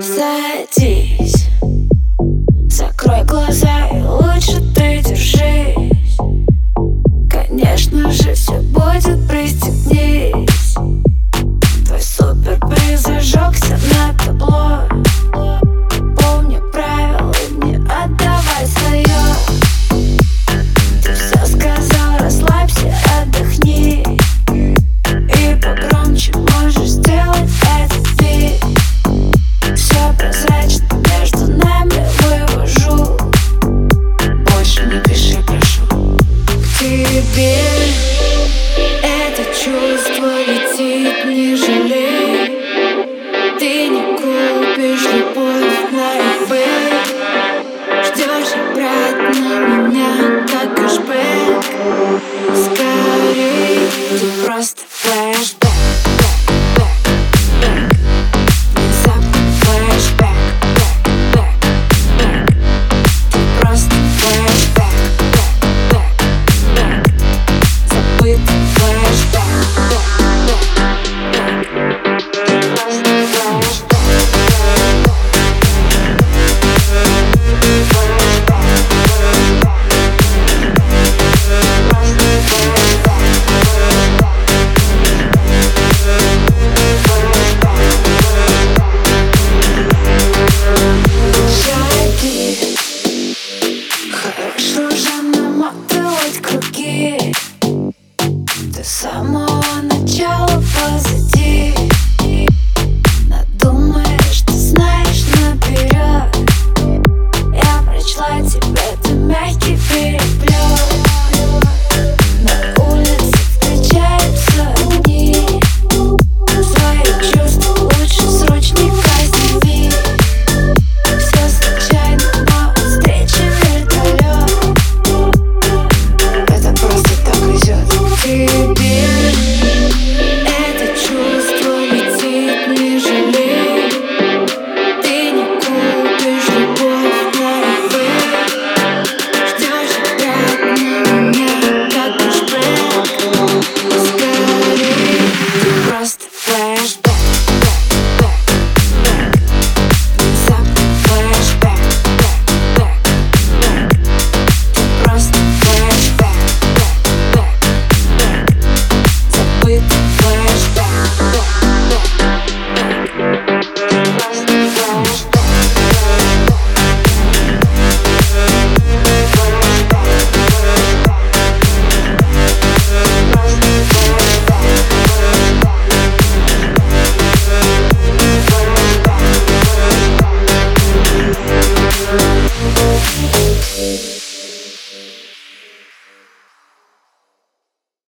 Садись, закрой глаза и лучше ты держись. Конечно же все будет прости Ты с самого начала позади With